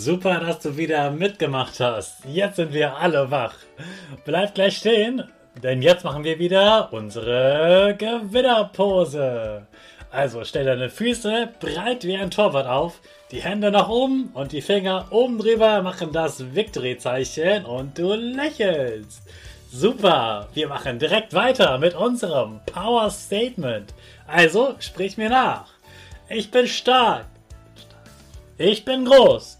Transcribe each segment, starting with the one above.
Super, dass du wieder mitgemacht hast. Jetzt sind wir alle wach. Bleib gleich stehen, denn jetzt machen wir wieder unsere Gewinnerpose. Also stell deine Füße breit wie ein Torwart auf, die Hände nach oben und die Finger oben drüber machen das Victory-Zeichen und du lächelst. Super, wir machen direkt weiter mit unserem Power Statement. Also sprich mir nach. Ich bin stark. Ich bin groß.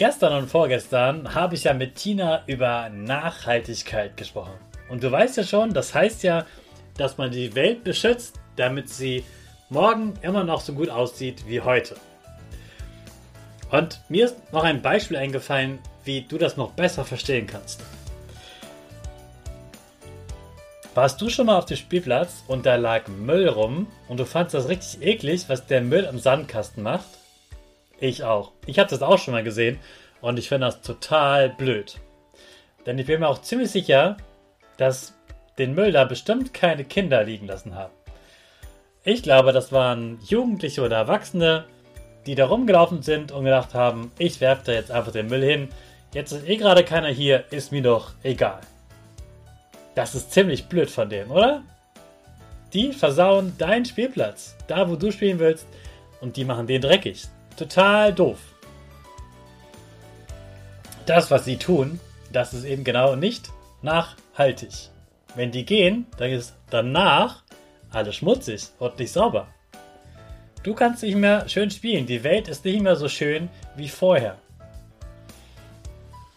Gestern und vorgestern habe ich ja mit Tina über Nachhaltigkeit gesprochen. Und du weißt ja schon, das heißt ja, dass man die Welt beschützt, damit sie morgen immer noch so gut aussieht wie heute. Und mir ist noch ein Beispiel eingefallen, wie du das noch besser verstehen kannst. Warst du schon mal auf dem Spielplatz und da lag Müll rum und du fandest das richtig eklig, was der Müll im Sandkasten macht? Ich auch. Ich habe das auch schon mal gesehen und ich finde das total blöd. Denn ich bin mir auch ziemlich sicher, dass den Müll da bestimmt keine Kinder liegen lassen haben. Ich glaube, das waren Jugendliche oder Erwachsene, die da rumgelaufen sind und gedacht haben, ich werfe da jetzt einfach den Müll hin. Jetzt ist eh gerade keiner hier, ist mir doch egal. Das ist ziemlich blöd von denen, oder? Die versauen deinen Spielplatz, da wo du spielen willst, und die machen den dreckig. Total doof. Das, was sie tun, das ist eben genau nicht nachhaltig. Wenn die gehen, dann ist danach alles schmutzig und nicht sauber. Du kannst nicht mehr schön spielen. Die Welt ist nicht mehr so schön wie vorher.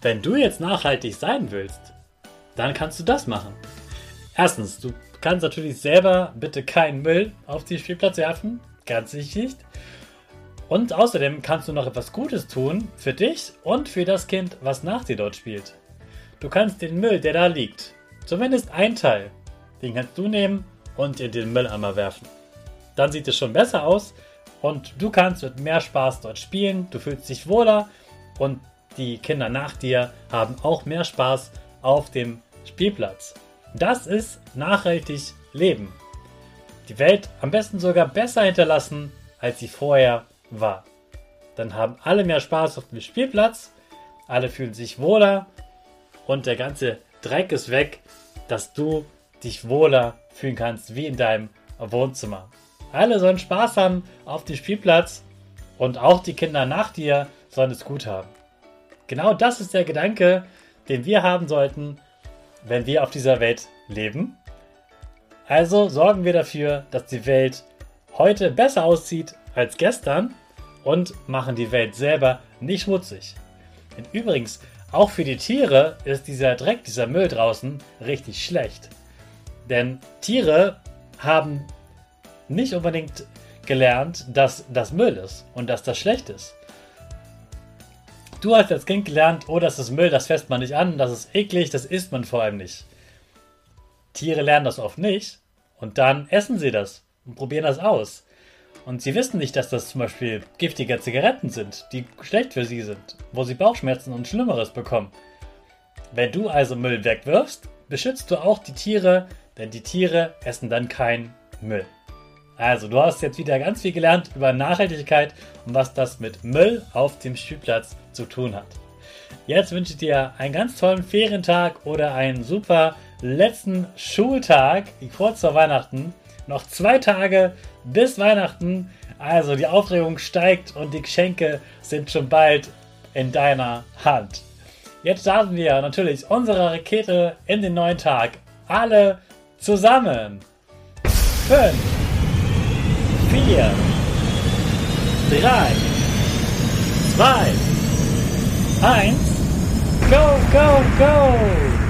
Wenn du jetzt nachhaltig sein willst, dann kannst du das machen. Erstens, du kannst natürlich selber bitte keinen Müll auf den Spielplatz werfen. Ganz wichtig. Und außerdem kannst du noch etwas Gutes tun für dich und für das Kind, was nach dir dort spielt. Du kannst den Müll, der da liegt, zumindest ein Teil, den kannst du nehmen und in den Mülleimer werfen. Dann sieht es schon besser aus und du kannst mit mehr Spaß dort spielen, du fühlst dich wohler und die Kinder nach dir haben auch mehr Spaß auf dem Spielplatz. Das ist nachhaltig Leben. Die Welt am besten sogar besser hinterlassen, als sie vorher war. Dann haben alle mehr Spaß auf dem Spielplatz, alle fühlen sich wohler und der ganze Dreck ist weg, dass du dich wohler fühlen kannst wie in deinem Wohnzimmer. Alle sollen Spaß haben auf dem Spielplatz und auch die Kinder nach dir sollen es gut haben. Genau das ist der Gedanke, den wir haben sollten, wenn wir auf dieser Welt leben. Also sorgen wir dafür, dass die Welt heute besser aussieht als gestern und machen die Welt selber nicht schmutzig. Und übrigens, auch für die Tiere ist dieser Dreck, dieser Müll draußen richtig schlecht. Denn Tiere haben nicht unbedingt gelernt, dass das Müll ist und dass das schlecht ist. Du hast als Kind gelernt, oh, das ist Müll, das fässt man nicht an, das ist eklig, das isst man vor allem nicht. Tiere lernen das oft nicht und dann essen sie das und probieren das aus. Und sie wissen nicht, dass das zum Beispiel giftige Zigaretten sind, die schlecht für sie sind, wo sie Bauchschmerzen und Schlimmeres bekommen. Wenn du also Müll wegwirfst, beschützt du auch die Tiere, denn die Tiere essen dann kein Müll. Also, du hast jetzt wieder ganz viel gelernt über Nachhaltigkeit und was das mit Müll auf dem Spielplatz zu tun hat. Jetzt wünsche ich dir einen ganz tollen Ferientag oder einen super letzten Schultag kurz vor Weihnachten. Noch zwei Tage bis Weihnachten. Also die Aufregung steigt und die Geschenke sind schon bald in deiner Hand. Jetzt starten wir natürlich unsere Rakete in den neuen Tag. Alle zusammen. 5, 4, 3, 2, 1, go, go, go!